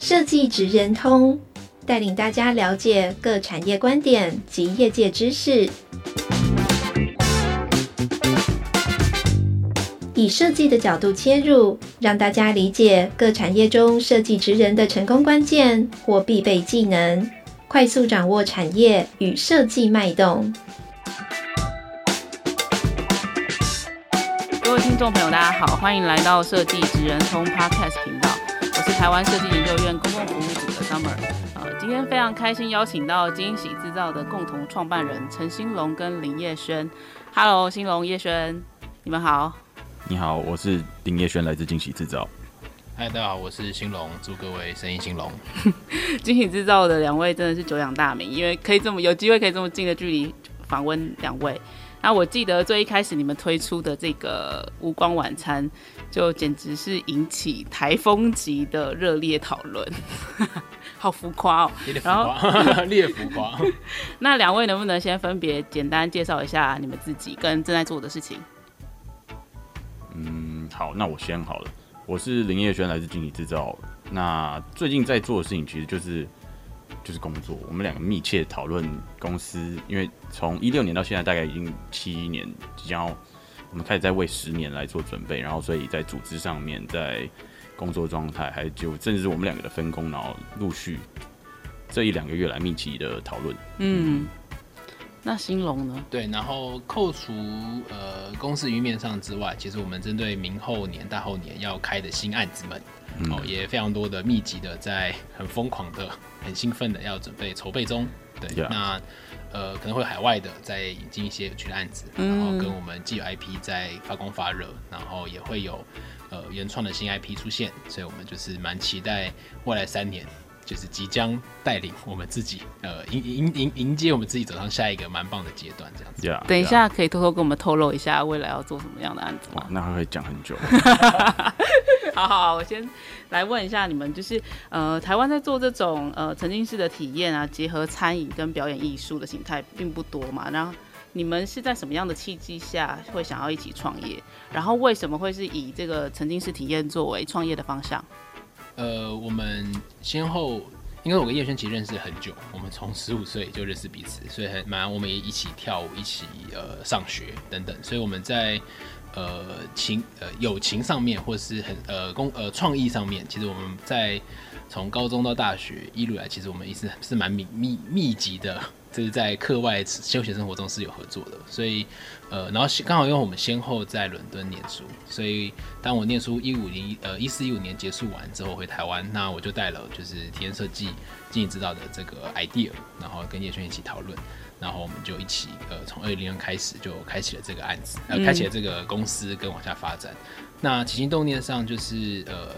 设计职人通，带领大家了解各产业观点及业界知识，以设计的角度切入，让大家理解各产业中设计职人的成功关键或必备技能，快速掌握产业与设计脉动。各位听众朋友，大家好，欢迎来到设计职人通 Podcast 频道，我是台湾设计研究院公共服务组的 Summer。呃，今天非常开心邀请到惊喜制造的共同创办人陈兴龙跟林叶轩。Hello，兴龙、叶轩，你们好。你好，我是林叶轩，来自惊喜制造。嗨，大家好，我是兴龙，祝各位生意兴隆。惊喜制造的两位真的是久仰大名，因为可以这么有机会可以这么近的距离访问两位。那我记得最一开始你们推出的这个无光晚餐，就简直是引起台风级的热烈讨论，好浮夸哦。然后烈浮夸。那两位能不能先分别简单介绍一下你们自己跟正在做的事情？嗯，好，那我先好了。我是林业轩，来自经理制造。那最近在做的事情其实就是。就是工作，我们两个密切讨论公司，因为从一六年到现在大概已经七年，即将要我们开始在为十年来做准备，然后所以在组织上面，在工作状态，还就甚至是我们两个的分工，然后陆续这一两个月来密集的讨论。嗯，那兴隆呢？对，然后扣除呃公司云面上之外，其实我们针对明后年、大后年要开的新案子们。哦，也非常多的密集的，在很疯狂的、很兴奋的要准备筹备中。对.那呃可能会海外的在引进一些有趣的案子，然后跟我们既有 IP 在发光发热，然后也会有呃原创的新 IP 出现，所以我们就是蛮期待未来三年。就是即将带领我们自己，呃，迎迎迎迎接我们自己走上下一个蛮棒的阶段，这样子。Yeah, 等一下可以偷偷跟我们透露一下未来要做什么样的案子吗？那还会讲很久。好 好，我先来问一下你们，就是呃，台湾在做这种呃沉浸式的体验啊，结合餐饮跟表演艺术的形态并不多嘛。然后你们是在什么样的契机下会想要一起创业？然后为什么会是以这个沉浸式体验作为创业的方向？呃，我们先后，因为我跟叶轩其实认识很久，我们从十五岁就认识彼此，所以很蛮，我们也一起跳舞，一起呃上学等等，所以我们在呃情呃友情上面，或是很呃工呃创意上面，其实我们在从高中到大学一路来，其实我们也是是蛮密密密集的。这是在课外休闲生活中是有合作的，所以，呃，然后刚好因为我们先后在伦敦念书，所以当我念书一五年呃一四一五年结束完之后回台湾，那我就带了就是体验设计、经营指导的这个 idea，然后跟叶轩一起讨论，然后我们就一起呃从二零年开始就开启了这个案子，呃，开启了这个公司跟往下发展。嗯、那起心动念上就是呃，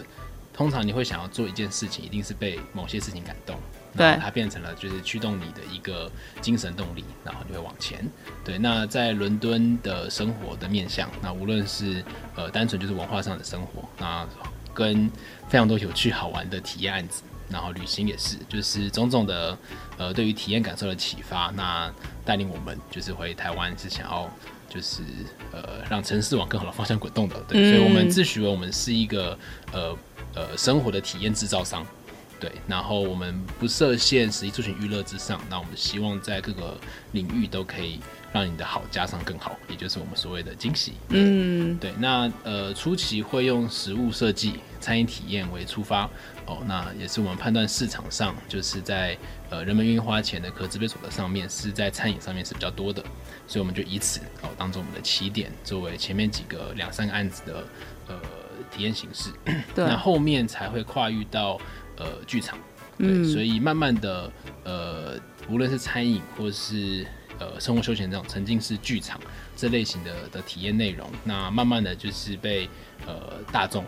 通常你会想要做一件事情，一定是被某些事情感动。对，它变成了就是驱动你的一个精神动力，然后就会往前。对，那在伦敦的生活的面向，那无论是呃单纯就是文化上的生活，那跟非常多有趣好玩的体验案子，然后旅行也是，就是种种的呃对于体验感受的启发，那带领我们就是回台湾是想要就是呃让城市往更好的方向滚动的。对，嗯、所以我们自诩为我们是一个呃呃生活的体验制造商。对，然后我们不设限，实际出行娱乐之上，那我们希望在各个领域都可以让你的好加上更好，也就是我们所谓的惊喜。嗯，对，那呃初期会用实物设计、餐饮体验为出发，哦，那也是我们判断市场上就是在呃人们愿意花钱的可支配所得上面是在餐饮上面是比较多的，所以我们就以此哦当做我们的起点，作为前面几个两三个案子的呃体验形式。对，那后面才会跨域到。呃，剧场，对，嗯、所以慢慢的，呃，无论是餐饮或是呃生活休闲这种沉浸式剧场这类型的的体验内容，那慢慢的就是被呃大众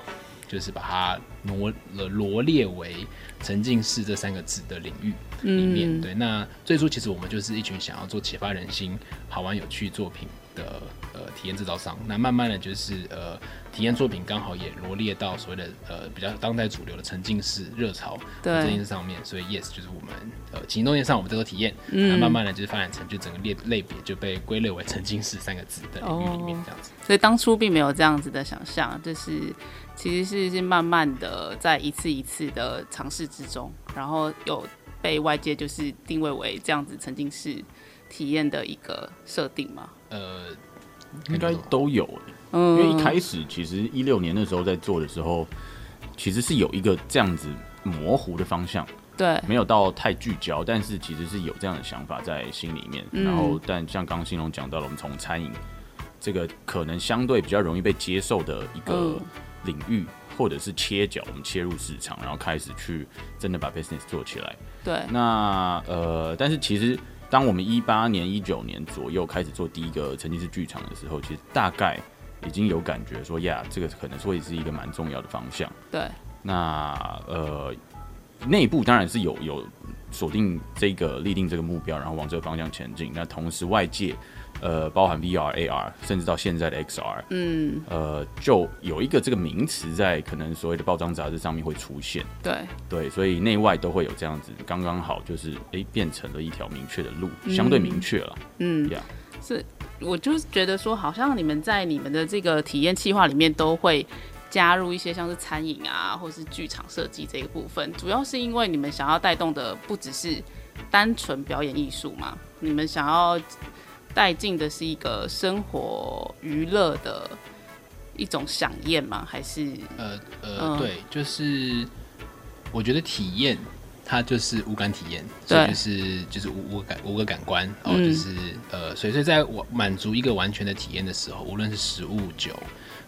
就是把它罗了罗列为沉浸式这三个字的领域里面。嗯、对，那最初其实我们就是一群想要做启发人心、好玩有趣作品的呃体验制造商。那慢慢的就是呃体验作品刚好也罗列到所谓的呃比较当代主流的沉浸式热潮这件事上面，所以 Yes 就是我们呃行动线上我们这个体验，嗯，那慢慢的就是发展成就整个列类别就被归类为沉浸式三个字的领域里面这样子。哦，所以当初并没有这样子的想象，就是其实是是慢慢的在一次一次的尝试之中，然后有。被外界就是定位为这样子沉浸式体验的一个设定吗？呃，应该都有，嗯，因为一开始其实一六年的时候在做的时候，其实是有一个这样子模糊的方向，对，没有到太聚焦，但是其实是有这样的想法在心里面。嗯、然后，但像刚刚欣荣讲到了，我们从餐饮这个可能相对比较容易被接受的一个领域。嗯或者是切角，我们切入市场，然后开始去真的把 business 做起来。对，那呃，但是其实当我们一八年、一九年左右开始做第一个沉浸式剧场的时候，其实大概已经有感觉说，呀，这个可能会是一个蛮重要的方向。对，那呃，内部当然是有有锁定这个立定这个目标，然后往这个方向前进。那同时外界。呃，包含 VR、AR，甚至到现在的 XR，嗯，呃，就有一个这个名词在可能所谓的报章杂志上面会出现，对。对，所以内外都会有这样子，刚刚好就是哎、欸，变成了一条明确的路，嗯、相对明确了，嗯，呀 Yeah，是，我就是觉得说，好像你们在你们的这个体验计划里面都会加入一些像是餐饮啊，或是剧场设计这一部分，主要是因为你们想要带动的不只是单纯表演艺术嘛，你们想要。带进的是一个生活娱乐的一种饗宴吗？还是呃呃，呃对，就是我觉得体验它就是五感体验，对所以就是就是五五感五个感官，然后、嗯、就是呃，所以所以在我满足一个完全的体验的时候，无论是食物酒，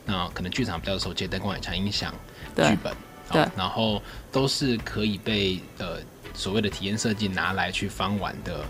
那可能剧场比较受接灯光、演唱、音响、剧本，对，然后都是可以被呃所谓的体验设计拿来去翻玩的。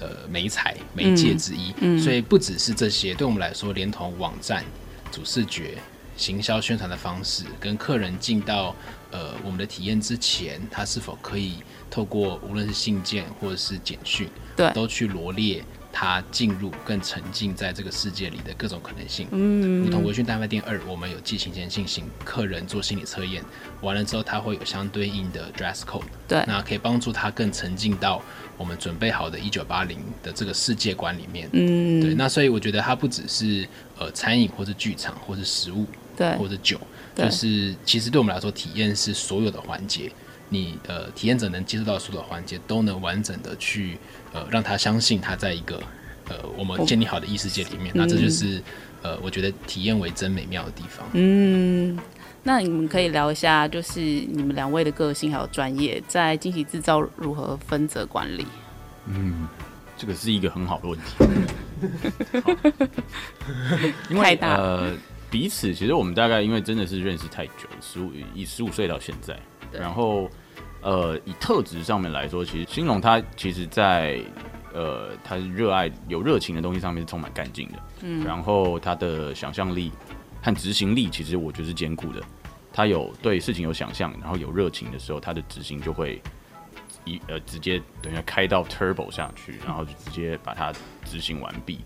呃，媒材媒介之一，嗯嗯、所以不只是这些，对我们来说，连同网站、主视觉、行销宣传的方式，跟客人进到呃我们的体验之前，他是否可以透过无论是信件或者是简讯，对，都去罗列他进入更沉浸在这个世界里的各种可能性。嗯，如同微醺大饭店二，我们有寄行前进行客人做心理测验，完了之后他会有相对应的 dress code，对，那可以帮助他更沉浸到。我们准备好的一九八零的这个世界观里面，嗯，对，那所以我觉得它不只是呃餐饮或者剧场或者食物，对，或者酒，对。就是其实对我们来说，体验是所有的环节，你呃体验者能接触到所有的环节，都能完整的去呃让他相信他在一个呃我们建立好的异世界里面，哦、那这就是、嗯、呃我觉得体验为真美妙的地方，嗯。那你们可以聊一下，就是你们两位的个性还有专业，在惊喜制造如何分责管理？嗯，这个是一个很好的问题。因为太大。呃，彼此其实我们大概因为真的是认识太久，十五以十五岁到现在，然后呃，以特质上面来说，其实兴隆他其实在呃，他热爱有热情的东西上面是充满干劲的，嗯，然后他的想象力。和执行力其实我觉得是兼顾的，他有对事情有想象，然后有热情的时候，他的执行就会一呃直接等于开到 turbo 下去，然后就直接把它执行完毕。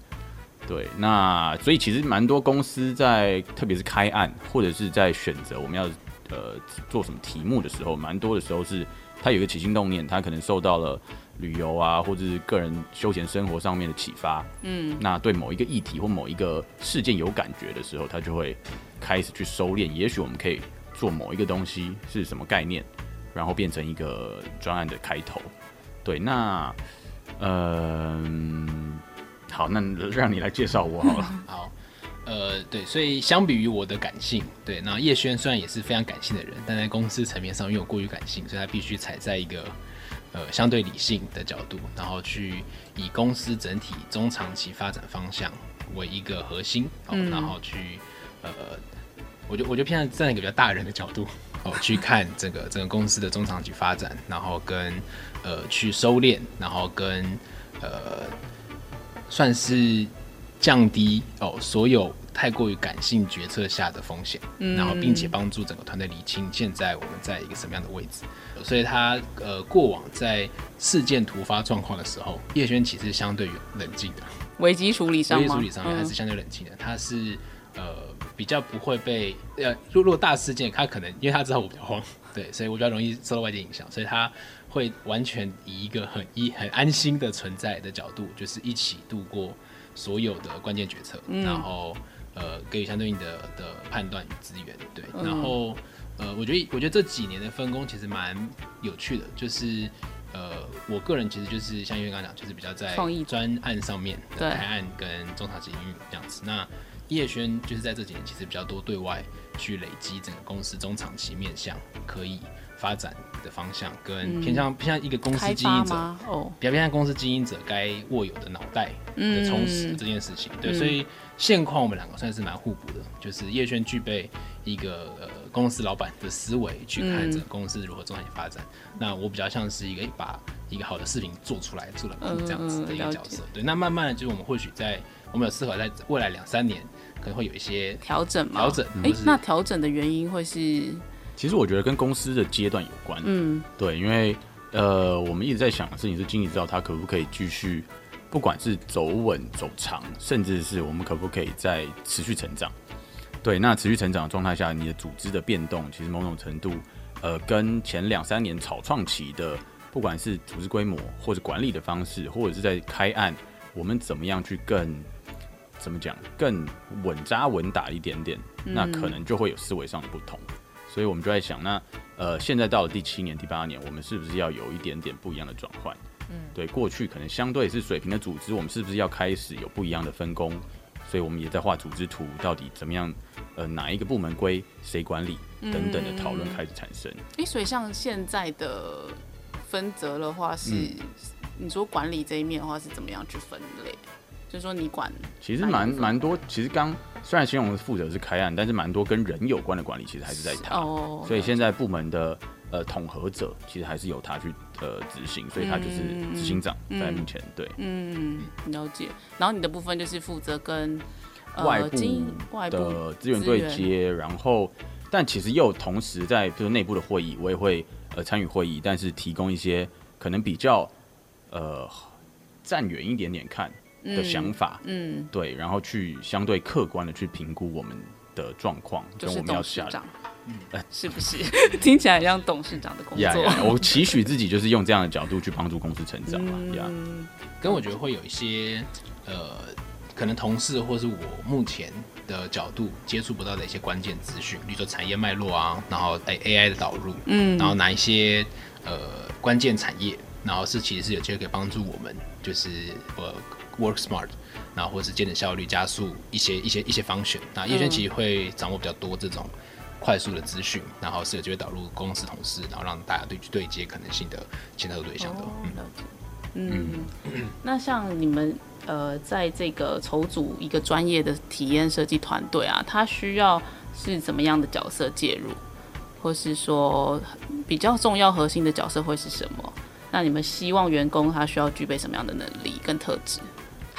对，那所以其实蛮多公司在特别是开案或者是在选择我们要呃做什么题目的时候，蛮多的时候是他有一个起心动念，他可能受到了。旅游啊，或者是个人休闲生活上面的启发，嗯，那对某一个议题或某一个事件有感觉的时候，他就会开始去收敛。也许我们可以做某一个东西是什么概念，然后变成一个专案的开头。对，那，嗯、呃，好，那让你来介绍我好了。好，呃，对，所以相比于我的感性，对，那叶轩虽然也是非常感性的人，但在公司层面上因为我过于感性，所以他必须踩在一个。呃，相对理性的角度，然后去以公司整体中长期发展方向为一个核心，哦，然后去呃，我就我就偏向站在一个比较大人的角度，哦，去看这个整个公司的中长期发展，然后跟呃去收敛，然后跟呃算是降低哦所有。太过于感性决策下的风险，嗯、然后并且帮助整个团队理清现在我们在一个什么样的位置。所以他呃过往在事件突发状况的时候，叶轩其实相对于冷静的，危机处理上危机处理上面还是相对冷静的。他是呃比较不会被呃，如果大事件，他可能因为他知道我比较慌，对，所以我比较容易受到外界影响，所以他会完全以一个很一很安心的存在的角度，就是一起度过所有的关键决策，嗯、然后呃给予相对应的的判断与资源，对，然后。呃，我觉得我觉得这几年的分工其实蛮有趣的，就是呃，我个人其实就是像因为刚刚讲，就是比较在专案上面的开案跟中长期营运这样子。那叶轩就是在这几年其实比较多对外去累积整个公司中长期面向可以发展的方向，跟偏向、嗯、偏向一个公司经营者，哦，比较偏向公司经营者该握有的脑袋的充实这件事情。嗯、对，所以现况我们两个算是蛮互补的，就是叶轩具备一个呃。公司老板的思维去看这个公司如何中长期发展，嗯、那我比较像是一个把一个好的视频做出来做了这样子的一个角色。嗯、对，那慢慢的，就是我们或许在我们有思考，在未来两三年可能会有一些调整嘛。调整，哎、嗯，那调整的原因会是？其实我觉得跟公司的阶段有关。嗯，对，因为呃，我们一直在想的事情是，经理知道他可不可以继续，不管是走稳走长，甚至是我们可不可以再持续成长。对，那持续成长的状态下，你的组织的变动，其实某种程度，呃，跟前两三年草创期的，不管是组织规模或者管理的方式，或者是在开案，我们怎么样去更，怎么讲，更稳扎稳打一点点，那可能就会有思维上的不同。嗯、所以我们就在想，那呃，现在到了第七年、第八年，我们是不是要有一点点不一样的转换？嗯，对，过去可能相对是水平的组织，我们是不是要开始有不一样的分工？所以我们也在画组织图，到底怎么样？呃，哪一个部门归谁管理等等的讨论开始产生。哎、所以像现在的分责的话是，是、嗯、你说管理这一面的话是怎么样去分类？就是说你管，其实蛮蛮多。其实刚虽然形容负责是开案，但是蛮多跟人有关的管理，其实还是在他。哦。所以现在部门的呃统合者，其实还是由他去呃执行，所以他就是执行长在目前、嗯、对。嗯，了解。然后你的部分就是负责跟。外部的资源对接，然后，但其实又同时在就是内部的会议，我也会呃参与会议，但是提供一些可能比较呃站远一点点看的想法，嗯，嗯对，然后去相对客观的去评估我们的状况，跟我们要下的，嗯，是不是？听起来像董事长的工作？Yeah, yeah, 我期许自己就是用这样的角度去帮助公司成长嘛，跟我觉得会有一些呃。可能同事或是我目前的角度接触不到的一些关键资讯，比如说产业脉络啊，然后 AI 的导入，嗯，然后哪一些呃关键产业，然后是其实是有机会可以帮助我们，就是呃 work smart，然后或者是节省效率、加速一些一些一些 function。那叶轩其实会掌握比较多这种快速的资讯，然后是有机会导入公司同事，然后让大家对对接可能性的潜在对象的。嗯嗯，嗯 那像你们。呃，在这个筹组一个专业的体验设计团队啊，他需要是怎么样的角色介入，或是说比较重要核心的角色会是什么？那你们希望员工他需要具备什么样的能力跟特质？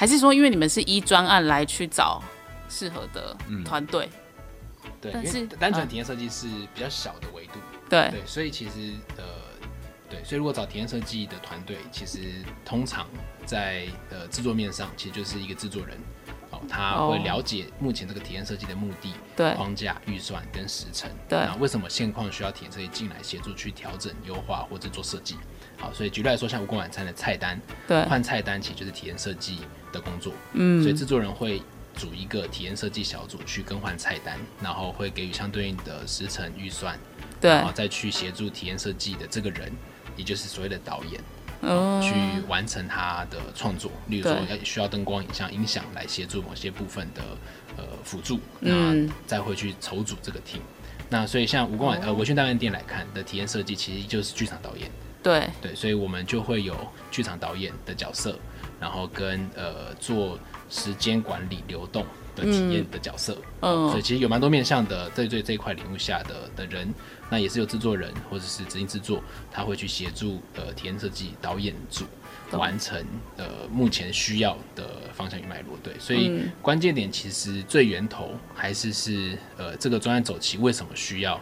还是说，因为你们是依专案来去找适合的团队？嗯，对，但是单纯体验设计是比较小的维度，对。对，所以其实呃。对，所以如果找体验设计的团队，其实通常在呃制作面上，其实就是一个制作人，哦，他会了解目前这个体验设计的目的、对。框架、预算跟时程，对，那为什么现况需要体验设计进来协助去调整、优化或者做设计？好，所以举例来说，像无功晚餐的菜单，对，换菜单其实就是体验设计的工作，嗯，所以制作人会组一个体验设计小组去更换菜单，然后会给予相对应的时程、预算，对，然后再去协助体验设计的这个人。也就是所谓的导演，嗯，去完成他的创作，例如说要需要灯光、影像、音响来协助某些部分的呃辅助，嗯，那再会去筹组这个 team。那所以像吴公晚呃维宣大饭店来看的体验设计，其实就是剧场导演，对。对，所以我们就会有剧场导演的角色，然后跟呃做时间管理流动的体验的角色，嗯，所以其实有蛮多面向的，在对这一块领域下的的人。那也是有制作人或者是执行制作，他会去协助呃体验设计导演组，完成呃目前需要的方向与脉络。对，所以关键点其实最源头还是是呃这个专案走期为什么需要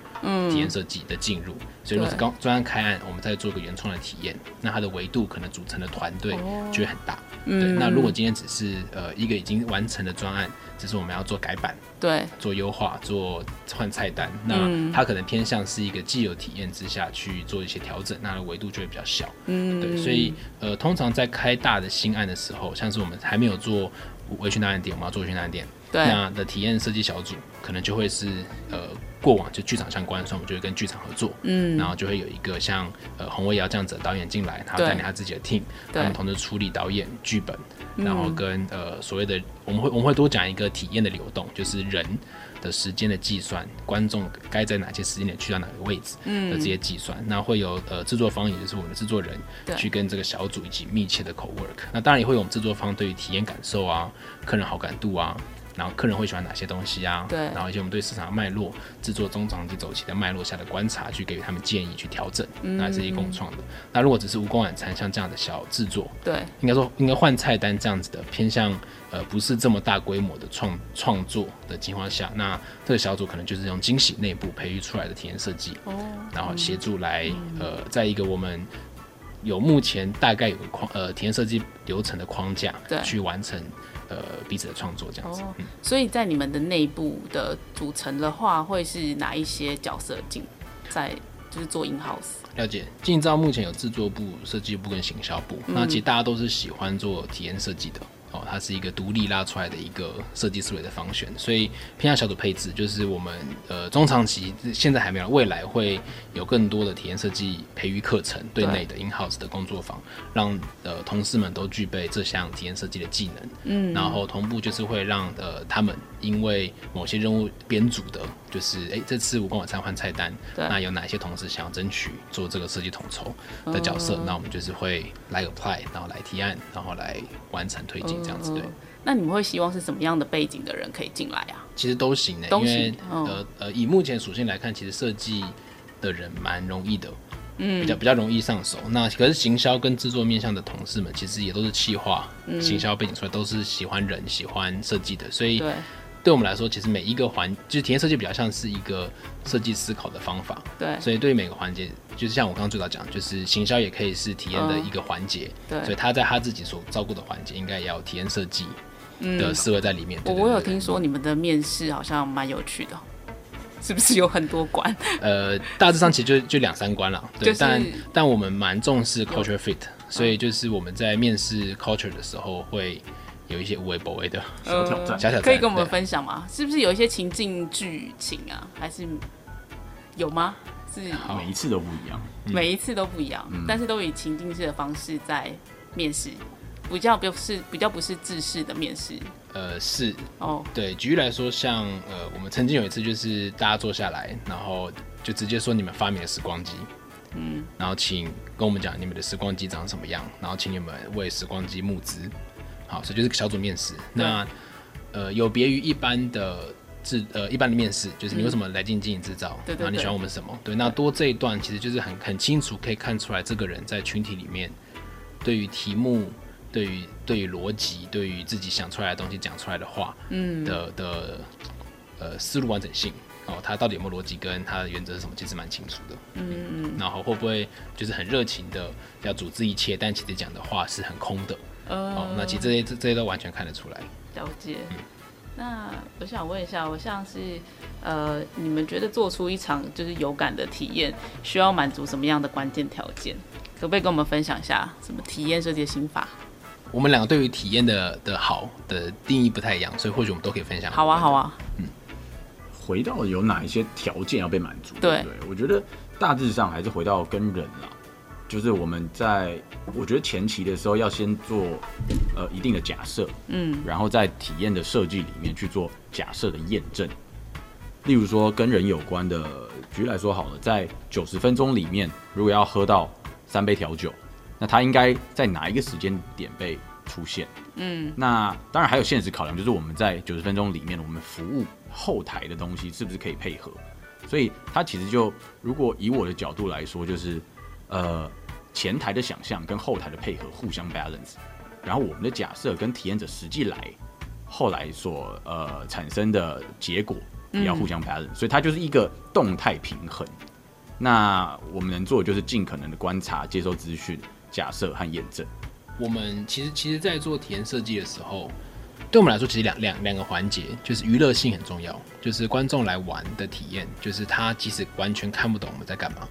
体验设计的进入。所以如果是刚专案开案，我们再做个原创的体验，那它的维度可能组成的团队就会很大。对，那如果今天只是呃一个已经完成的专案，只是我们要做改版，对，做优化，做换菜单，那它可能偏向是一个既有体验之下去做一些调整，那的维度就会比较小。嗯，对，所以呃，通常在开大的新案的时候，像是我们还没有做微醺档案店，我们要做微醺档案店，对，那的体验设计小组可能就会是呃。过往就剧场相关，所以我们就会跟剧场合作，嗯，然后就会有一个像呃洪维瑶这样子的导演进来，他带领他自己的 team，他们同时处理导演剧本，然后跟呃所谓的我们会我们会多讲一个体验的流动，就是人的时间的计算，观众该在哪些时间点去到哪个位置的这些计算，嗯、那会有呃制作方也就是我们的制作人去跟这个小组以及密切的 co work，那当然也会有我们制作方对于体验感受啊、客人好感度啊。然后客人会喜欢哪些东西啊？对，然后一些我们对市场的脉络、制作中长期走期的脉络下的观察，去给予他们建议去调整，那是一共创的。嗯、那如果只是无功晚餐像这样的小制作，对，应该说应该换菜单这样子的偏向呃不是这么大规模的创创作的情况下，那这个小组可能就是用惊喜内部培育出来的体验设计，哦，然后协助来、嗯、呃在一个我们有目前大概有个框呃体验设计流程的框架，对，去完成。呃，彼此的创作这样子，哦嗯、所以在你们的内部的组成的话，会是哪一些角色进在，就是做 in house？了解，经营之道目前有制作部、设计部跟行销部，嗯、那其实大家都是喜欢做体验设计的。哦，它是一个独立拉出来的一个设计思维的方选，所以偏向小组配置，就是我们呃中长期现在还没有，未来会有更多的体验设计培育课程，对内的 in house 的工作坊，让呃同事们都具备这项体验设计的技能，嗯，然后同步就是会让呃他们因为某些任务编组的，就是哎、欸、这次我跟我餐换菜单，那有哪些同事想要争取做这个设计统筹的角色，那、嗯、我们就是会来 apply，然后来提案，然后来完成推进。这样子对，那你们会希望是什么样的背景的人可以进来啊？其实都行的，因为呃呃，以目前属性来看，其实设计的人蛮容易的，嗯，比较比较容易上手。那可是行销跟制作面向的同事们，其实也都是企划、行销背景出来，都是喜欢人、喜欢设计的，所以对。我们来说，其实每一个环就是体验设计比较像是一个设计思考的方法。对，所以对于每个环节，就是像我刚刚最早讲，就是行销也可以是体验的一个环节。对，所以他在他自己所照顾的环节，应该也要体验设计的思维在里面。我我有听说你们的面试好像蛮有趣的，是不是有很多关？呃，大致上其实就就两三关了。对，但但我们蛮重视 culture fit，所以就是我们在面试 culture 的时候会。有一些无微不微的小挑战，小挑战可以跟我们分享吗？是不是有一些情境剧情啊？还是有吗？是每一次都不一样，每一次都不一样，但是都以情境式的方式在面试，比较不是比较不是制式的面试。呃，是哦，对，举例来说，像呃，我们曾经有一次就是大家坐下来，然后就直接说你们发明了时光机，嗯，然后请跟我们讲你们的时光机长什么样，然后请你们为时光机募资。好，所以就是小组面试。那呃，有别于一般的制呃一般的面试，就是你为什么来进经营制造？对，然后你喜欢我们什么？对，那多这一段其实就是很很清楚可以看出来，这个人在群体里面对于题目、对于对于逻辑、对于自己想出来的东西讲出来的话，嗯的的呃思路完整性哦，他到底有没有逻辑跟他的原则是什么，其实蛮清楚的。嗯嗯。然后会不会就是很热情的要组织一切，但其实讲的话是很空的？哦，那其实这些这这些都完全看得出来。了解。嗯、那我想问一下，我像是呃，你们觉得做出一场就是有感的体验，需要满足什么样的关键条件？可不可以跟我们分享一下什么体验设计的心法？我们两个对于体验的的好的定义不太一样，所以或许我们都可以分享。好啊，好啊。嗯。回到有哪一些条件要被满足？对，对，我觉得大致上还是回到跟人啦。就是我们在，我觉得前期的时候要先做呃一定的假设，嗯，然后在体验的设计里面去做假设的验证。例如说跟人有关的，举例来说好了，在九十分钟里面，如果要喝到三杯调酒，那它应该在哪一个时间点被出现？嗯，那当然还有现实考量，就是我们在九十分钟里面，我们服务后台的东西是不是可以配合？所以它其实就，如果以我的角度来说，就是呃。前台的想象跟后台的配合互相 balance，然后我们的假设跟体验者实际来后来所呃产生的结果也要互相 balance，、嗯、所以它就是一个动态平衡。那我们能做的就是尽可能的观察、接收资讯、假设和验证。我们其实其实，在做体验设计的时候，对我们来说，其实两两两个环节，就是娱乐性很重要，就是观众来玩的体验，就是他即使完全看不懂我们在干嘛。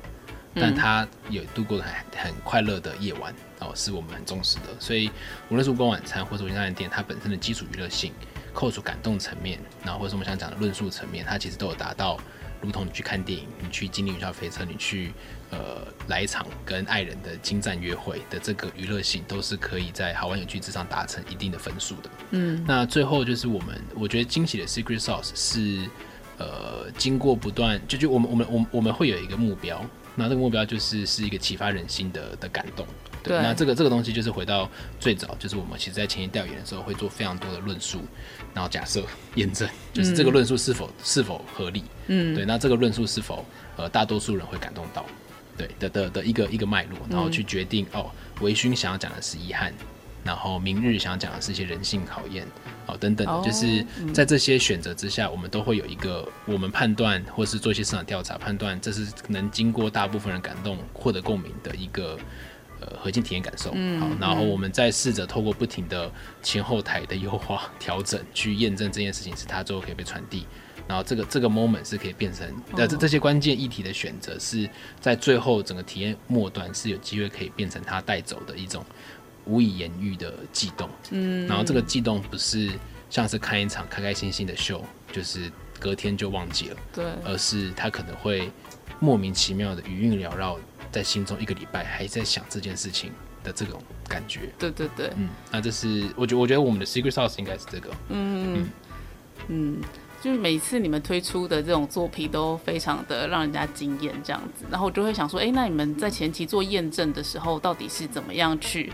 但他有度过很很快乐的夜晚哦，是我们很重视的。所以无论是无光晚餐或者无线店，它本身的基础娱乐性，扣除感动层面，然后或者是我们想讲的论述层面，它其实都有达到，如同你去看电影，你去经历云霄飞车，你去呃来一场跟爱人的精湛约会的这个娱乐性，都是可以在好玩有趣之上达成一定的分数的。嗯，那最后就是我们我觉得惊喜的 secret sauce 是呃经过不断，就就我们我们我们我们会有一个目标。那这个目标就是是一个启发人心的的感动，对。对那这个这个东西就是回到最早，就是我们其实在前期调研的时候会做非常多的论述，然后假设 验证，就是这个论述是否、嗯、是否合理，嗯，对。那这个论述是否呃大多数人会感动到，对的的的一个一个脉络，然后去决定、嗯、哦，维勋想要讲的是遗憾。然后明日想讲的是一些人性考验，哦等等的，就是在这些选择之下，我们都会有一个我们判断或是做一些市场调查，判断这是能经过大部分人感动、获得共鸣的一个呃核心体验感受。好，然后我们再试着透过不停的前后台的优化调整，去验证这件事情是它最后可以被传递。然后这个这个 moment 是可以变成呃这这些关键议题的选择，是在最后整个体验末端是有机会可以变成它带走的一种。无以言喻的悸动，嗯，然后这个悸动不是像是看一场开开心心的秀，就是隔天就忘记了，对，而是他可能会莫名其妙的余韵缭绕在心中一个礼拜，还在想这件事情的这种感觉，对对对，嗯，那这是我觉得我觉得我们的 secret sauce 应该是这个，嗯。嗯。嗯，就是每次你们推出的这种作品都非常的让人家惊艳，这样子，然后我就会想说，哎，那你们在前期做验证的时候，到底是怎么样去？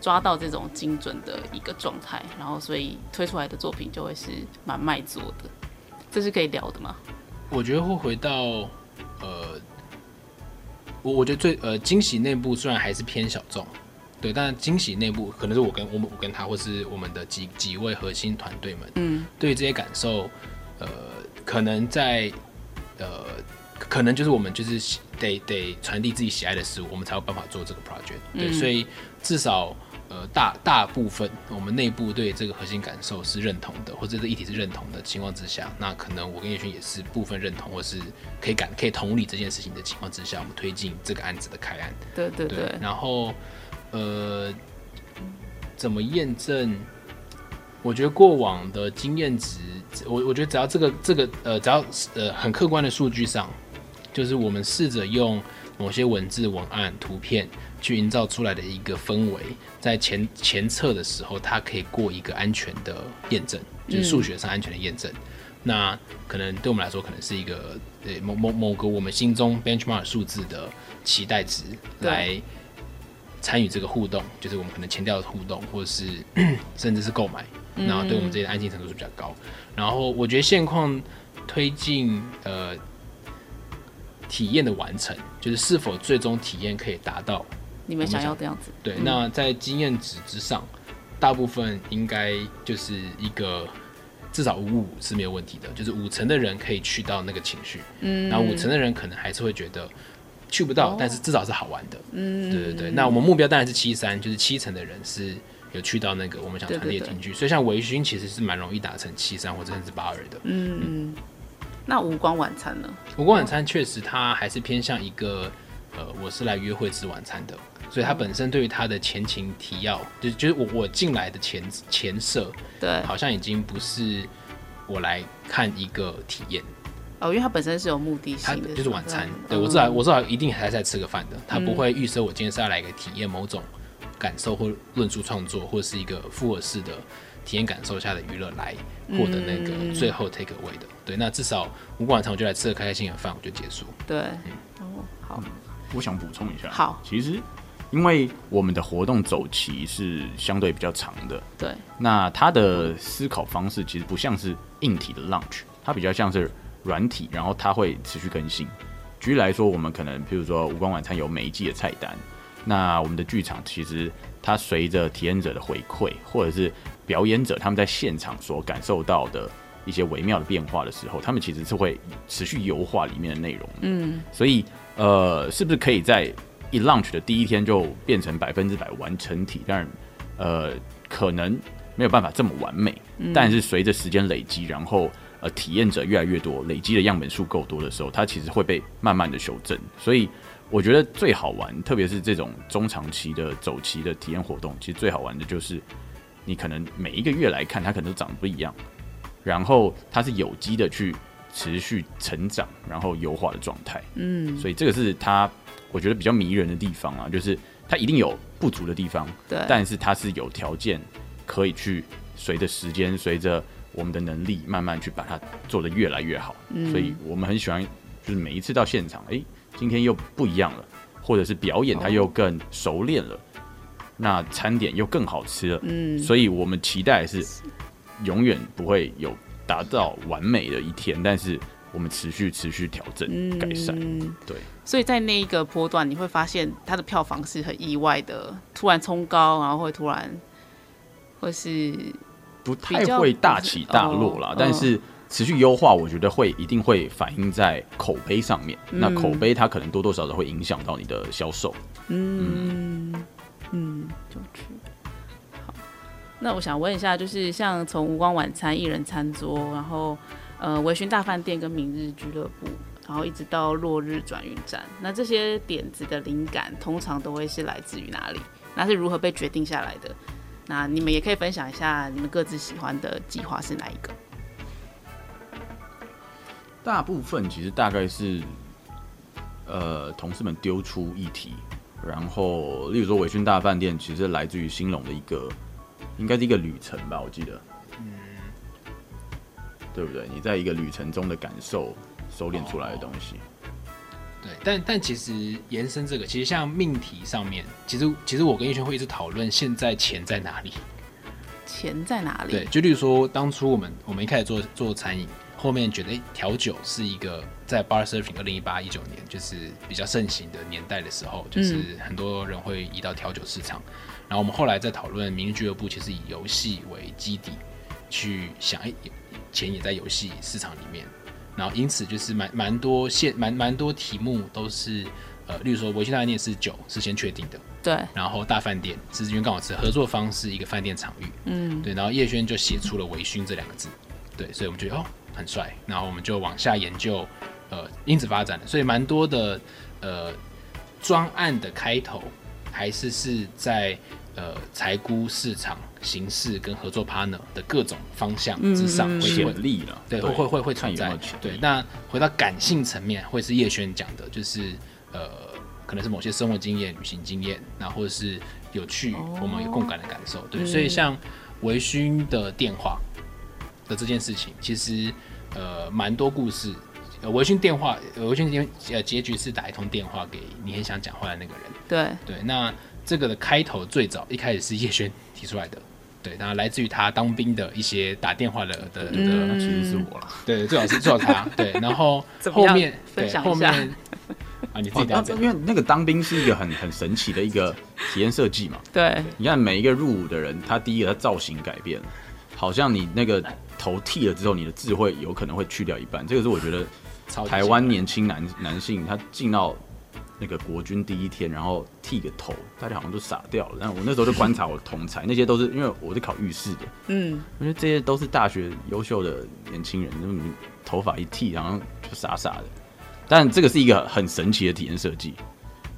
抓到这种精准的一个状态，然后所以推出来的作品就会是蛮卖座的，这是可以聊的吗？我觉得会回到呃，我我觉得最呃惊喜内部虽然还是偏小众，对，但惊喜内部可能是我跟我们我跟他或是我们的几几位核心团队们，嗯，对这些感受，呃，可能在呃，可能就是我们就是得得传递自己喜爱的事物，我们才有办法做这个 project，对，嗯，所以至少。呃，大大部分我们内部对这个核心感受是认同的，或者这个议题是认同的情况之下，那可能我跟叶轩也是部分认同，或是可以感可以同理这件事情的情况之下，我们推进这个案子的开案。对对。对然后，呃，怎么验证？我觉得过往的经验值，我我觉得只要这个这个呃，只要呃很客观的数据上，就是我们试着用某些文字、文案、图片。去营造出来的一个氛围，在前前测的时候，它可以过一个安全的验证，就是数学上安全的验证。嗯、那可能对我们来说，可能是一个呃某某某个我们心中 benchmark 数字的期待值，来参与这个互动，就是我们可能前调的互动，或者是 甚至是购买，然后对我们这些的安心程度是比较高。然后我觉得现况推进呃体验的完成，就是是否最终体验可以达到。你们想要这样子？对，嗯、那在经验值之上，大部分应该就是一个至少五五是没有问题的，就是五成的人可以去到那个情绪，嗯，然后五成的人可能还是会觉得去不到，哦、但是至少是好玩的，嗯，对对对。那我们目标当然是七三，就是七成的人是有去到那个我们想传递的情绪，所以像微醺其实是蛮容易达成七三或者甚至八二的，嗯嗯。那无光晚餐呢？无光晚餐确实它还是偏向一个。呃，我是来约会吃晚餐的，所以他本身对于他的前情提要，就就是我我进来的前前设，对，好像已经不是我来看一个体验。哦，因为他本身是有目的性的，就是晚餐，对，我至少我至少一定还是在吃个饭的，他不会预设我今天是要来一个体验某种感受或论述创作，或是一个复合式的体验感受下的娱乐来获得那个最后 take away 的，对，那至少无光晚餐我就来吃个开开心心的饭，我就结束，对，嗯，哦，好。我想补充一下，好，其实因为我们的活动周期是相对比较长的，对，那它的思考方式其实不像是硬体的 launch，它比较像是软体，然后它会持续更新。举例来说，我们可能譬如说无光晚餐有每一季的菜单，那我们的剧场其实它随着体验者的回馈，或者是表演者他们在现场所感受到的一些微妙的变化的时候，他们其实是会持续优化里面的内容。嗯，所以呃，是不是可以在一 launch 的第一天就变成百分之百完成体？当然，呃，可能没有办法这么完美。但是随着时间累积，然后呃，体验者越来越多，累积的样本数够多的时候，它其实会被慢慢的修正。所以我觉得最好玩，特别是这种中长期的走期的体验活动，其实最好玩的就是你可能每一个月来看，它可能都长得不一样，然后它是有机的去持续成长，然后优化的状态。嗯，所以这个是它我觉得比较迷人的地方啊，就是它一定有不足的地方，对，但是它是有条件可以去随着时间，随着我们的能力慢慢去把它做得越来越好，嗯，所以我们很喜欢，就是每一次到现场，哎，今天又不一样了，或者是表演它又更熟练了，那餐点又更好吃了，嗯，所以我们期待是永远不会有达到完美的一天，但是我们持续持续调整改善，对，所以在那一个波段，你会发现它的票房是很意外的，突然冲高，然后会突然或是。不太会大起大落啦，但是持续优化，我觉得会一定会反映在口碑上面。嗯、那口碑它可能多多少少会影响到你的销售。嗯嗯，就去。那我想问一下，就是像从无光晚餐、一人餐桌，然后呃微醺大饭店跟明日俱乐部，然后一直到落日转运站，那这些点子的灵感通常都会是来自于哪里？那是如何被决定下来的？那你们也可以分享一下你们各自喜欢的计划是哪一个？大部分其实大概是，呃，同事们丢出议题，然后例如说微醺大饭店，其实来自于兴隆的一个，应该是一个旅程吧，我记得，嗯，对不对？你在一个旅程中的感受，收敛出来的东西。对，但但其实延伸这个，其实像命题上面，其实其实我跟叶轩会一直讨论，现在钱在哪里？钱在哪里？对，就例如说，当初我们我们一开始做做餐饮，后面觉得哎，调酒是一个在 bar surfing 二零一八一九年就是比较盛行的年代的时候，就是很多人会移到调酒市场。嗯、然后我们后来在讨论明日俱乐部，其实以游戏为基底去想，哎，钱也在游戏市场里面。然后因此就是蛮蛮多现蛮蛮多题目都是呃，例如说维新大饭店是酒是先确定的，对。然后大饭店是因为刚好是合作方是一个饭店场域，嗯，对。然后叶轩就写出了微醺这两个字，对，所以我们觉得哦很帅，然后我们就往下研究，呃，因此发展的。所以蛮多的呃专案的开头还是是在。呃，财估市场形势跟合作 partner 的各种方向之上会会力了，对，会会会会存在。对，那回到感性层面，会是叶轩讲的，就是呃，可能是某些生活经验、旅行经验，那或者是有趣，我们有共感的感受。对，所以像微醺的电话的这件事情，其实呃蛮多故事。呃，微醺电话，微醺结呃结局是打一通电话给你很想讲话的那个人。对对，那。这个的开头最早一开始是叶轩提出来的，对，然后来自于他当兵的一些打电话的的的，嗯、其实是我了，对，最好是最好他，对，然后后面 对后面啊，你自己讲讲，因为那个当兵是一个很 很神奇的一个体验设计嘛，对，你看每一个入伍的人，他第一个他造型改变了，好像你那个头剃了之后，你的智慧有可能会去掉一半，这个是我觉得台湾年轻男男性他进到。那个国军第一天，然后剃个头，大家好像都傻掉了。但我那时候就观察我的同才，那些都是因为我是考预试的，嗯，我觉得这些都是大学优秀的年轻人，那么头发一剃，然后就傻傻的。但这个是一个很神奇的体验设计。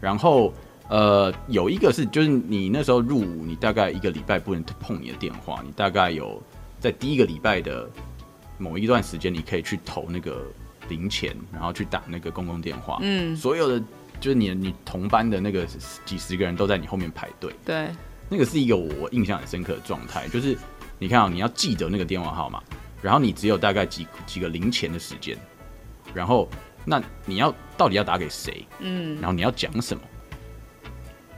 然后呃，有一个是就是你那时候入伍，你大概一个礼拜不能碰你的电话，你大概有在第一个礼拜的某一段时间，你可以去投那个零钱，然后去打那个公共电话，嗯，所有的。就是你，你同班的那个几十个人都在你后面排队。对，那个是一个我印象很深刻的状态。就是你看啊，你要记得那个电话号码，然后你只有大概几几个零钱的时间，然后那你要到底要打给谁？嗯，然后你要讲什么？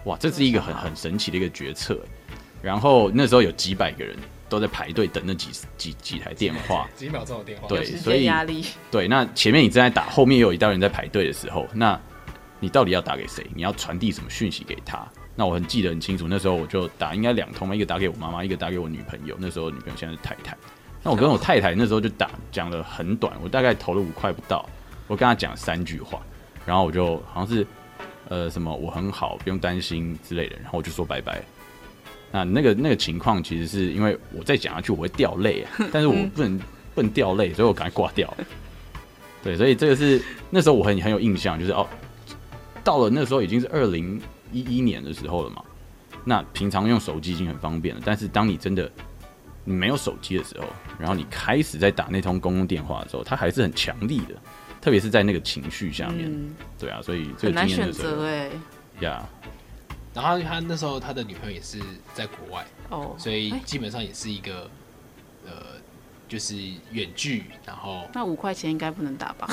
哇，这是一个很很神奇的一个决策。然后那时候有几百个人都在排队等那几几几台电话，几秒钟的电话，对，所以压力。对，那前面你正在打，后面又有一大人在排队的时候，那。你到底要打给谁？你要传递什么讯息给他？那我很记得很清楚，那时候我就打应该两通嘛，一个打给我妈妈，一个打给我女朋友。那时候女朋友现在是太太。那我跟我太太那时候就打讲了很短，我大概投了五块不到，我跟她讲三句话，然后我就好像是呃什么我很好，不用担心之类的，然后我就说拜拜。那那个那个情况其实是因为我再讲下去我会掉泪啊，但是我不能不能掉泪，所以我赶快挂掉。对，所以这个是那时候我很很有印象，就是哦，到了那时候已经是二零一一年的时候了嘛。那平常用手机已经很方便了，但是当你真的你没有手机的时候，然后你开始在打那通公共电话的时候，它还是很强力的，特别是在那个情绪下面。嗯、对啊，所以这个经验的时候很难选择哎。呀。然后他那时候他的女朋友也是在国外哦，所以基本上也是一个呃，就是远距，然后那五块钱应该不能打吧？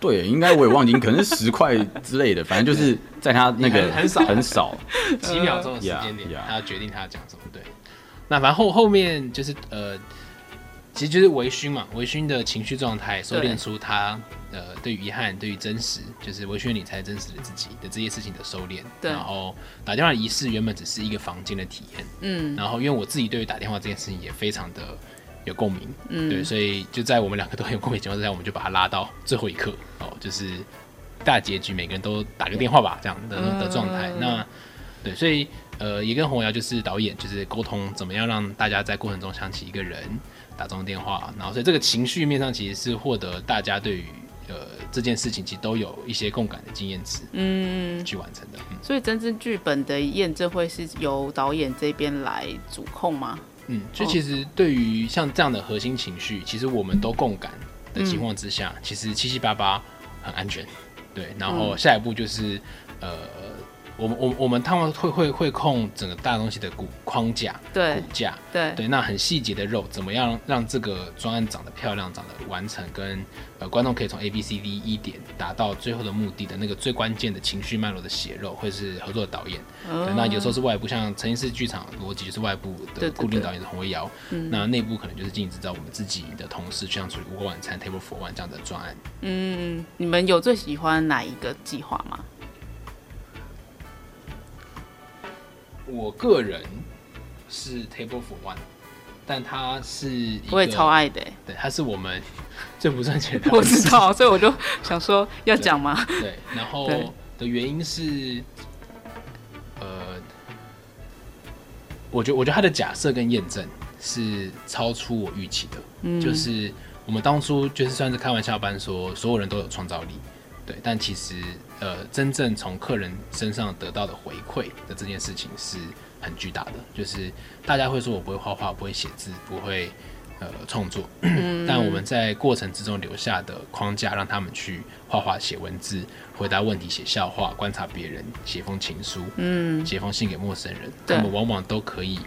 对，应该我也忘记，可能是十块之类的，反正就是在他那个 很少很少 几秒钟的时间点，他要决定他要讲什么。对，那反正后后面就是呃。其实就是微醺嘛，微醺的情绪状态，收敛出他呃对于遗憾、对于真实，就是微醺你才真实的自己的这些事情的收敛。对。然后打电话仪式原本只是一个房间的体验，嗯。然后因为我自己对于打电话这件事情也非常的有共鸣，嗯，对，所以就在我们两个都很有共鸣情况之下，我们就把它拉到最后一刻哦，就是大结局，每个人都打个电话吧，这样的的状态。嗯、那对，所以呃也跟洪瑶就是导演就是沟通，怎么样让大家在过程中想起一个人。打中电话，然后所以这个情绪面上其实是获得大家对于呃这件事情其实都有一些共感的经验值，嗯，去完成的。嗯、所以真正剧本的验证会是由导演这边来主控吗？嗯，就其实对于像这样的核心情绪，其实我们都共感的情况之下，嗯、其实七七八八很安全。对，然后下一步就是、嗯、呃。我们我我们他们会会会控整个大东西的骨框架，对骨架，对对，那很细节的肉怎么样让这个专案长得漂亮，长得完成，跟呃观众可以从 A B C D E 点达到最后的目的的那个最关键的情绪脉络的血肉，会是合作的导演。那有时候是外部，像沉浸式剧场逻辑就是外部的固定导演是洪维瑶，那内部可能就是经营制造我们自己的同事，像处理五个晚餐 Table for One 这样的专案。嗯，你们有最喜欢哪一个计划吗？我个人是 Table for One，但他是我也超爱的，对，他是我们 最不赚钱的。我知道，所以我就想说要讲吗？对，然后的原因是，呃，我觉得我觉得他的假设跟验证是超出我预期的，嗯，就是我们当初就是算是开玩笑般说，所有人都有创造力。对，但其实，呃，真正从客人身上得到的回馈的这件事情是很巨大的。就是大家会说我不会画画，不会写字，不会呃创作，嗯、但我们在过程之中留下的框架，让他们去画画、写文字、回答问题、写笑话、观察别人、写封情书、嗯，写封信给陌生人，他们往往都可以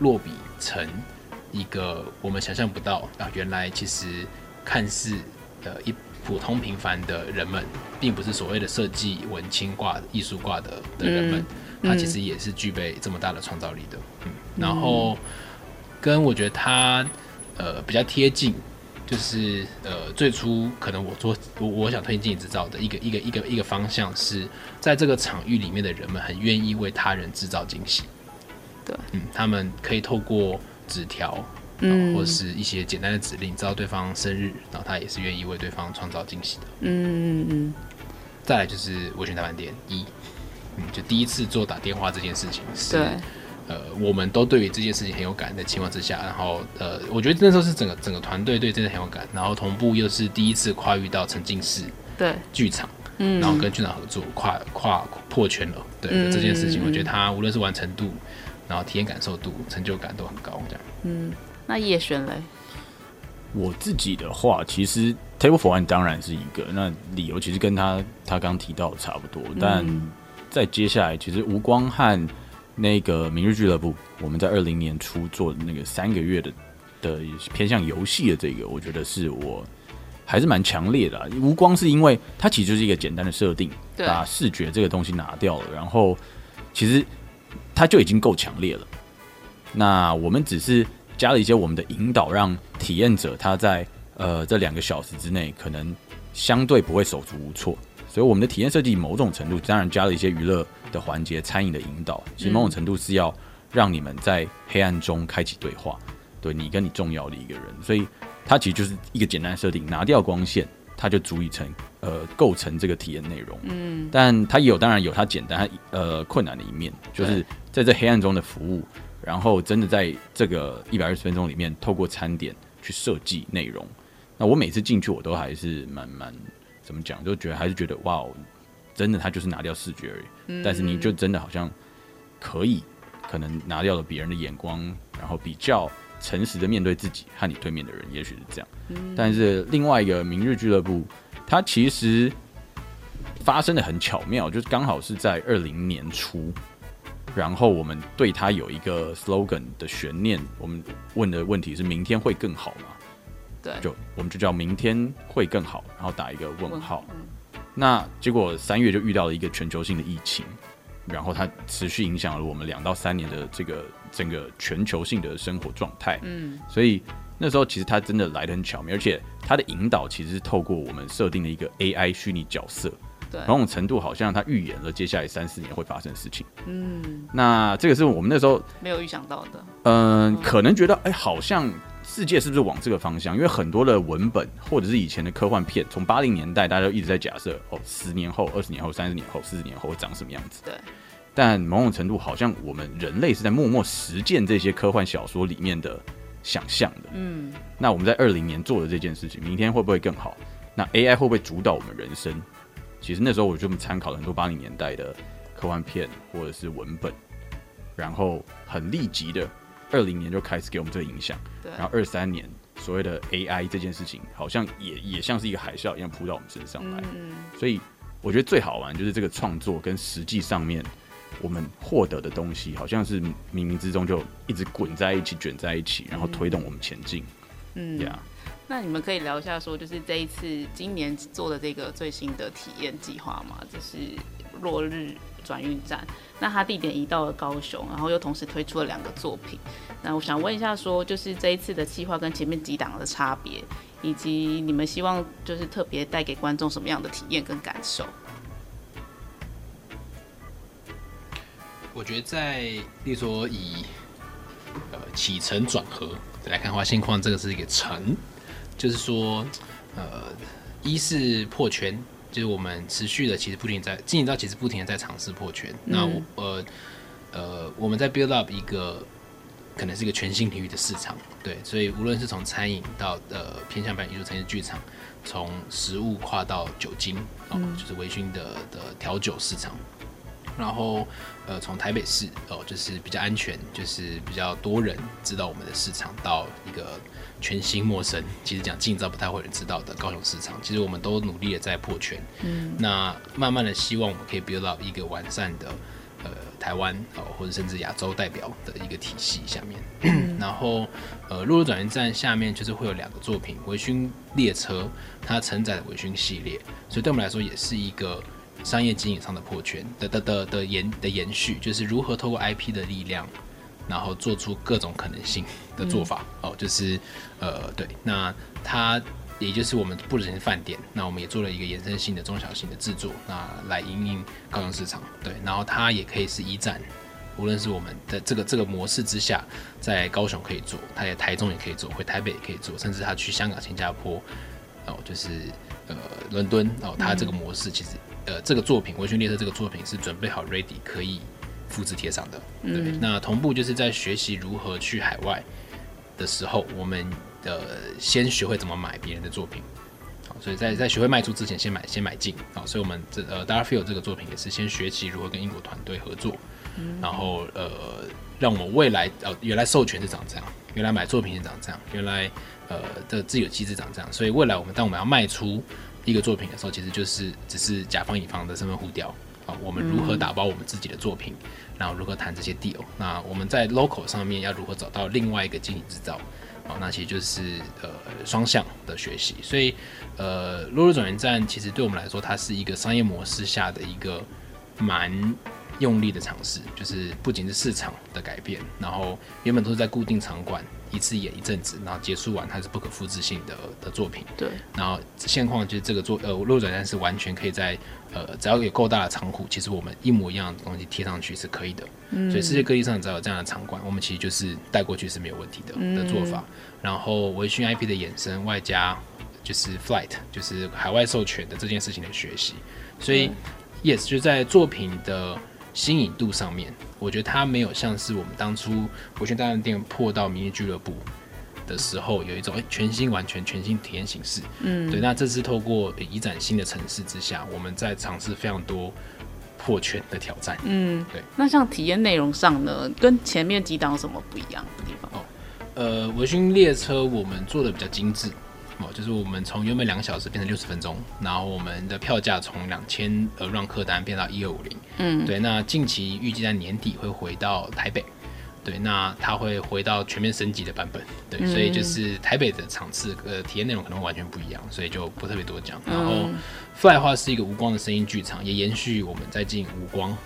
落笔成一个我们想象不到啊，原来其实看似呃一。普通平凡的人们，并不是所谓的设计文青挂、艺术挂的的人们，嗯、他其实也是具备这么大的创造力的。嗯，然后跟我觉得他呃比较贴近，就是呃最初可能我做我我想推进制造的一个一个一个一个方向是在这个场域里面的人们很愿意为他人制造惊喜。对，嗯，他们可以透过纸条。嗯，或者是一些简单的指令，知道对方生日，然后他也是愿意为对方创造惊喜的。嗯嗯嗯。再来就是微醺大饭店一，嗯，就第一次做打电话这件事情是，对呃，我们都对于这件事情很有感的情况之下，然后呃，我觉得那时候是整个整个团队对真的很有感，然后同步又是第一次跨越到沉浸式对剧场，嗯，然后跟剧场合作跨跨破圈了，对，嗯、这件事情，我觉得他无论是完成度，然后体验感受度、成就感都很高，这样，嗯。那叶璇嘞？我自己的话，其实 Table for One 当然是一个，那理由其实跟他他刚提到的差不多。嗯、但在接下来，其实吴光和那个明日俱乐部，我们在二零年初做的那个三个月的的偏向游戏的这个，我觉得是我还是蛮强烈的、啊。吴光是因为它其实就是一个简单的设定，把视觉这个东西拿掉了，然后其实它就已经够强烈了。那我们只是。加了一些我们的引导，让体验者他在呃这两个小时之内可能相对不会手足无措，所以我们的体验设计某种程度当然加了一些娱乐的环节、餐饮的引导，其实某种程度是要让你们在黑暗中开启对话，对你跟你重要的一个人。所以它其实就是一个简单设定，拿掉光线，它就足以成呃构成这个体验内容。嗯，但它也有当然有它简单呃困难的一面，就是在这黑暗中的服务，然后真的在这个一百二十分钟里面，透过餐点去设计内容。那我每次进去，我都还是蛮蛮怎么讲，就觉得还是觉得哇，真的他就是拿掉视觉而已。嗯，但是你就真的好像可以，可能拿掉了别人的眼光，然后比较诚实的面对自己和你对面的人，也许是这样。嗯，但是另外一个明日俱乐部，它其实发生的很巧妙，就是刚好是在二零年初，然后我们对它有一个 slogan 的悬念，我们问的问题是：明天会更好吗？对就我们就叫明天会更好，然后打一个问号。嗯、那结果三月就遇到了一个全球性的疫情，然后它持续影响了我们两到三年的这个整个全球性的生活状态。嗯，所以那时候其实它真的来的很巧妙，而且它的引导其实是透过我们设定的一个 AI 虚拟角色，对，某种程度好像他预言了接下来三四年会发生的事情。嗯，那这个是我们那时候没有预想到的。嗯，嗯可能觉得哎、欸，好像。世界是不是往这个方向？因为很多的文本或者是以前的科幻片，从八零年代大家都一直在假设哦，十年后、二十年后、三十年后、四十年后会长什么样子。对。但某种程度，好像我们人类是在默默实践这些科幻小说里面的想象的。嗯。那我们在二零年做的这件事情，明天会不会更好？那 AI 会不会主导我们人生？其实那时候我就参考了很多八零年代的科幻片或者是文本，然后很立即的。二零年就开始给我们这个影响，然后二三年所谓的 AI 这件事情，好像也也像是一个海啸一样扑到我们身上来。嗯、所以我觉得最好玩就是这个创作跟实际上面我们获得的东西，好像是冥冥之中就一直滚在一起、卷在一起，然后推动我们前进。嗯，呀 Yeah，那你们可以聊一下，说就是这一次今年做的这个最新的体验计划吗？就是落日。转运站，那它地点移到了高雄，然后又同时推出了两个作品。那我想问一下说，就是这一次的计划跟前面几档的差别，以及你们希望就是特别带给观众什么样的体验跟感受？我觉得在，例如说以呃起承转合来看的话，现况这个是一个承，就是说呃一是破圈。就是我们持续的，其实不停在经营到，其实不停的在尝试破圈。嗯、那我呃呃，我们在 build up 一个可能是一个全新领域的市场，对。所以无论是从餐饮到呃偏向版艺术、城市剧场，从食物跨到酒精，哦，嗯、就是微醺的的调酒市场。然后呃，从台北市哦，就是比较安全，就是比较多人知道我们的市场，到一个。全新陌生，其实讲近照不太会有人知道的高雄市场，其实我们都努力的在破圈。嗯，那慢慢的希望我们可以 build up 一个完善的呃台湾哦，或者甚至亚洲代表的一个体系下面。嗯、然后呃，落日转运站下面就是会有两个作品，微醺列车，它承载的微醺系列，所以对我们来说也是一个商业经营上的破圈的的的的延的延续，就是如何透过 IP 的力量。然后做出各种可能性的做法，嗯、哦，就是，呃，对，那它也就是我们不只是饭店，那我们也做了一个延伸性的中小型的制作，那来营运高雄市场，对，然后它也可以是一站，无论是我们的这个这个模式之下，在高雄可以做，它在台中也可以做，回台北也可以做，甚至他去香港、新加坡，哦，就是呃伦敦，哦，它这个模式其实，呃，这个作品《微醺列车》这个作品是准备好 ready 可以。复制贴上的，对，嗯、那同步就是在学习如何去海外的时候，我们的先学会怎么买别人的作品，好，所以在在学会卖出之前，先买先买进，好，所以我们这呃 Dark Field 这个作品也是先学习如何跟英国团队合作，嗯、然后呃，让我们未来呃原来授权是长这样，原来买作品是长这样，原来呃的自有机制长这样，所以未来我们当我们要卖出一个作品的时候，其实就是只是甲方乙方的身份互调。啊，我们如何打包我们自己的作品，嗯、然后如何谈这些 deal？那我们在 local 上面要如何找到另外一个经营制造？啊，那其实就是呃双向的学习。所以呃，落日转运站其实对我们来说，它是一个商业模式下的一个蛮用力的尝试，就是不仅是市场的改变，然后原本都是在固定场馆。一次演一阵子，然后结束完它是不可复制性的的作品。对。然后现况就是这个作呃《落日转站》是完全可以在呃只要有够大的仓库，其实我们一模一样的东西贴上去是可以的。嗯。所以世界各地上只要有这样的场馆，我们其实就是带过去是没有问题的、嗯、的做法。然后微讯 IP 的衍生，外加就是 Flight，就是海外授权的这件事情的学习。所以、嗯、Yes 就在作品的。新颖度上面，我觉得它没有像是我们当初微讯大饭店破到明日俱乐部的时候，有一种诶全新、完全全新体验形式。嗯，对。那这次透过一展新的城市之下，我们在尝试非常多破圈的挑战。嗯，对。那像体验内容上呢，跟前面几档有什么不一样的地方？哦，呃，微醺列车我们做的比较精致。哦，就是我们从原本两个小时变成六十分钟，然后我们的票价从两千呃让客单变到一二五零。嗯，对。那近期预计在年底会回到台北，对，那它会回到全面升级的版本，对，嗯、所以就是台北的场次呃体验内容可能完全不一样，所以就不特别多讲。然后 Fly 的话是一个无光的声音剧场，也延续我们在进无光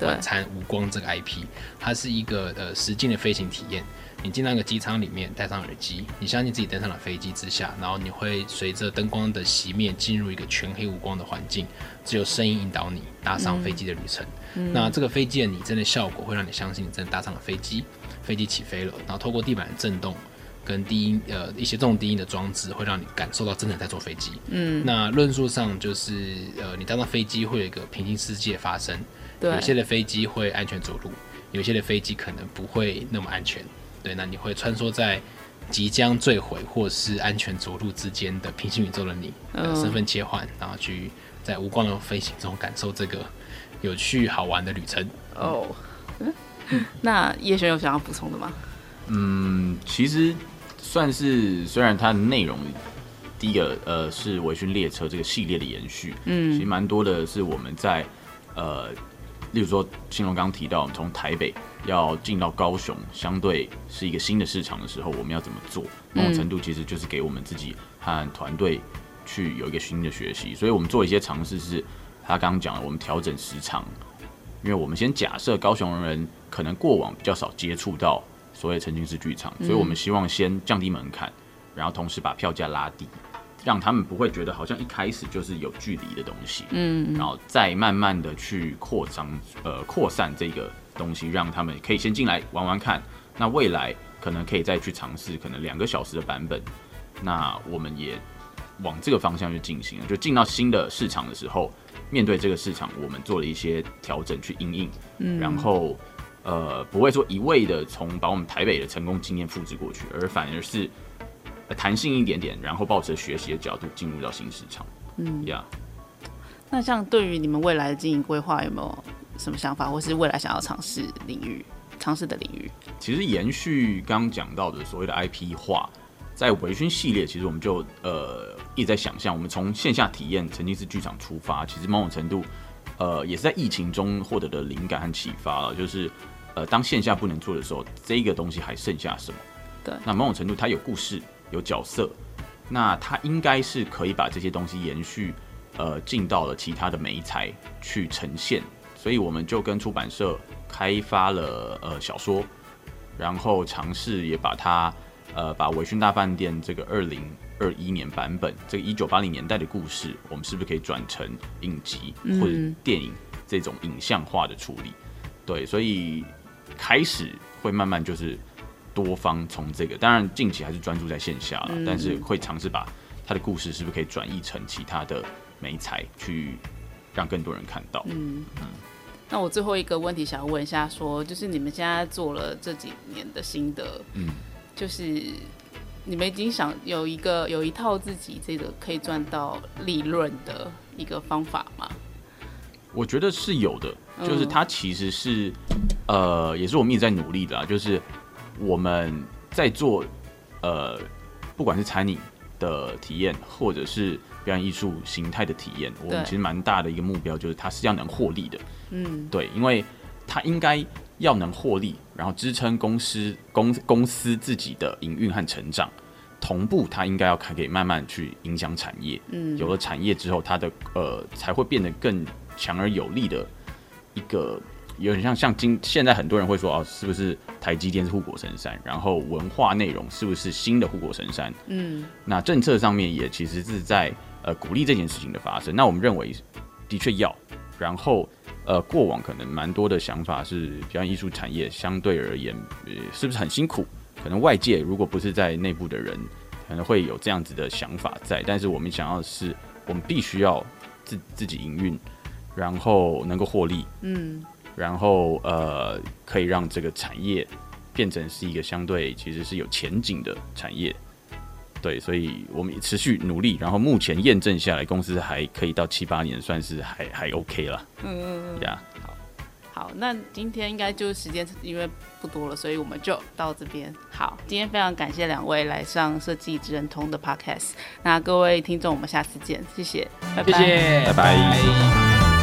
晚餐无光这个 IP，它是一个呃实境的飞行体验。你进到一个机舱里面，戴上耳机，你相信自己登上了飞机之下，然后你会随着灯光的熄灭，进入一个全黑无光的环境，只有声音引导你搭上飞机的旅程。嗯、那这个飞机的拟真的效果，会让你相信你真的搭上了飞机，飞机起飞了，然后透过地板的震动跟低音呃一些重低音的装置，会让你感受到真的在坐飞机。嗯，那论述上就是呃你搭上飞机会有一个平行世界发生，对，有些的飞机会安全着陆，有些的飞机可能不会那么安全。对，那你会穿梭在即将坠毁或是安全着陆之间的平行宇宙的你，呃，身份切换，然后去在无光的飞行中感受这个有趣好玩的旅程。哦，嗯、那叶璇有想要补充的吗？嗯，其实算是，虽然它的内容第一个呃是维醺列车这个系列的延续，嗯，其实蛮多的是我们在呃。例如说，新龙刚刚提到，从台北要进到高雄，相对是一个新的市场的时候，我们要怎么做？某种程度其实就是给我们自己和团队去有一个新的学习。所以我们做一些尝试，是他刚刚讲的，我们调整时长，因为我们先假设高雄人可能过往比较少接触到所谓沉浸式剧场，所以我们希望先降低门槛，然后同时把票价拉低。让他们不会觉得好像一开始就是有距离的东西，嗯，然后再慢慢的去扩张，呃，扩散这个东西，让他们可以先进来玩玩看。那未来可能可以再去尝试，可能两个小时的版本。那我们也往这个方向去进行，就进到新的市场的时候，面对这个市场，我们做了一些调整去应应，嗯，然后呃，不会说一味的从把我们台北的成功经验复制过去，而反而是。弹性一点点，然后抱着学习的角度进入到新市场。嗯呀，yeah. 那像对于你们未来的经营规划，有没有什么想法，或是未来想要尝试领域、尝试的领域？其实延续刚刚讲到的所谓的 IP 化，在维醺系列，其实我们就呃一直在想象，我们从线下体验曾经是剧场出发，其实某种程度呃也是在疫情中获得的灵感和启发了，就是呃当线下不能做的时候，这个东西还剩下什么？对，那某种程度它有故事。有角色，那他应该是可以把这些东西延续，呃，进到了其他的媒材去呈现，所以我们就跟出版社开发了呃小说，然后尝试也把它呃把维讯大饭店这个二零二一年版本这个一九八零年代的故事，我们是不是可以转成影集或者电影这种影像化的处理？对，所以开始会慢慢就是。多方从这个，当然近期还是专注在线下了，嗯、但是会尝试把他的故事是不是可以转译成其他的媒材，去让更多人看到。嗯嗯。那我最后一个问题想要问一下说，说就是你们现在做了这几年的心得，嗯，就是你们已经想有一个有一套自己这个可以赚到利润的一个方法吗？我觉得是有的，就是它其实是、嗯、呃，也是我们一直在努力的啊，就是。我们在做，呃，不管是餐饮的体验，或者是表演艺术形态的体验，我们其实蛮大的一个目标就是它是要能获利的。嗯，对，因为它应该要能获利，然后支撑公司公公司自己的营运和成长，同步它应该要可以慢慢去影响产业。嗯，有了产业之后，它的呃才会变得更强而有力的一个有点像像今现在很多人会说哦，是不是台积电是护国神山？然后文化内容是不是新的护国神山？嗯，那政策上面也其实是在呃鼓励这件事情的发生。那我们认为的确要，然后呃过往可能蛮多的想法是表演艺术产业相对而言，呃是不是很辛苦？可能外界如果不是在内部的人，可能会有这样子的想法在。但是我们想要的是，我们必须要自自己营运，然后能够获利，嗯，然后呃可以让这个产业变成是一个相对其实是有前景的产业。对，所以我们也持续努力，然后目前验证下来，公司还可以到七八年，算是还还 OK 了。嗯嗯嗯，呀。好，好那今天应该就时间因为不多了，所以我们就到这边。好，今天非常感谢两位来上设计职人通的 Podcast。那各位听众，我们下次见，谢谢，拜拜，谢谢，拜拜。拜拜。